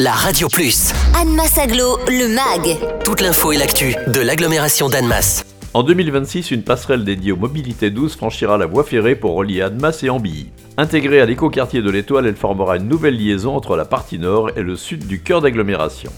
la Radio Plus. Annemasse Aglo, le MAG. Toute l'info et l'actu de l'agglomération d'Annemasse. En 2026, une passerelle dédiée aux mobilités douces franchira la voie ferrée pour relier Annemasse et Ambilly. Intégrée à l'écoquartier de l'Étoile, elle formera une nouvelle liaison entre la partie nord et le sud du cœur d'agglomération.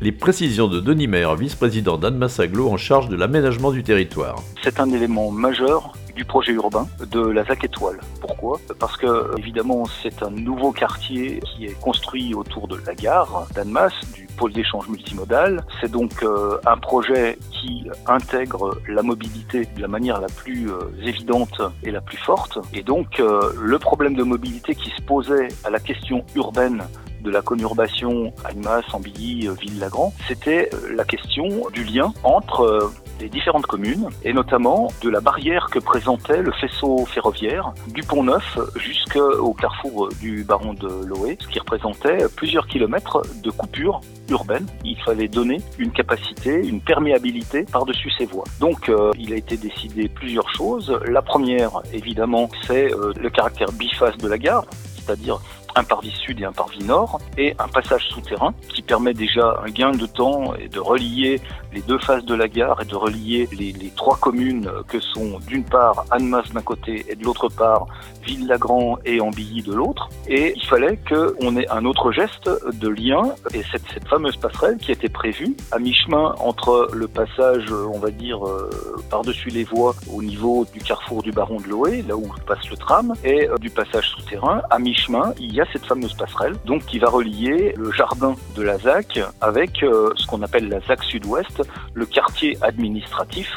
Les précisions de Denis Maire, vice-président d'Annemasse Aglo en charge de l'aménagement du territoire. C'est un élément majeur du projet urbain de la ZAC Étoile. Pourquoi? Parce que évidemment c'est un nouveau quartier qui est construit autour de la gare d'Annemasse, du pôle d'échange multimodal. C'est donc euh, un projet qui intègre la mobilité de la manière la plus euh, évidente et la plus forte. Et donc euh, le problème de mobilité qui se posait à la question urbaine de la conurbation Annemasse, Ambilly, Ville-Lagrand, c'était la question du lien entre des différentes communes et notamment de la barrière que présentait le faisceau ferroviaire du Pont Neuf jusqu'au carrefour du Baron de Loé, ce qui représentait plusieurs kilomètres de coupure urbaine. Il fallait donner une capacité, une perméabilité par-dessus ces voies. Donc euh, il a été décidé plusieurs choses. La première, évidemment, c'est euh, le caractère biface de la gare, c'est-à-dire un parvis sud et un parvis nord, et un passage souterrain qui permet déjà un gain de temps et de relier les deux faces de la gare et de relier les, trois communes que sont d'une part Annemasse d'un côté et de l'autre part Ville-Lagrand et Ambilly de l'autre. Et il fallait qu'on ait un autre geste de lien et cette, cette fameuse passerelle qui était prévue à mi-chemin entre le passage, on va dire, euh, par-dessus les voies au niveau du carrefour du Baron de Loé, là où passe le tram, et euh, du passage souterrain. À mi-chemin, il y a cette fameuse passerelle, donc qui va relier le jardin de la ZAC avec euh, ce qu'on appelle la ZAC Sud-Ouest, le quartier administratif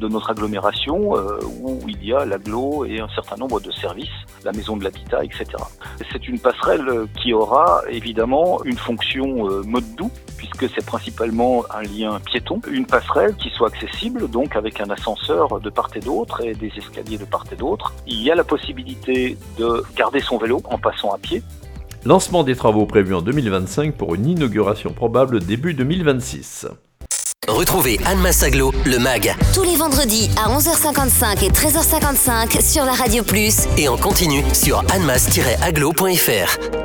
de notre agglomération euh, où il y a l'agglo et un certain nombre de services, la maison de l'habitat, etc. C'est une passerelle qui aura évidemment une fonction euh, mode doux puisque c'est principalement un lien piéton, une passerelle qui soit accessible, donc avec un ascenseur de part et d'autre et des escaliers de part et d'autre. Il y a la possibilité de garder son vélo en passant à pied. Lancement des travaux prévus en 2025 pour une inauguration probable début 2026. Retrouvez Anne Massaglo, le MAG. Tous les vendredis à 11h55 et 13h55 sur la Radio Plus. Et en continu sur annemass-aglo.fr.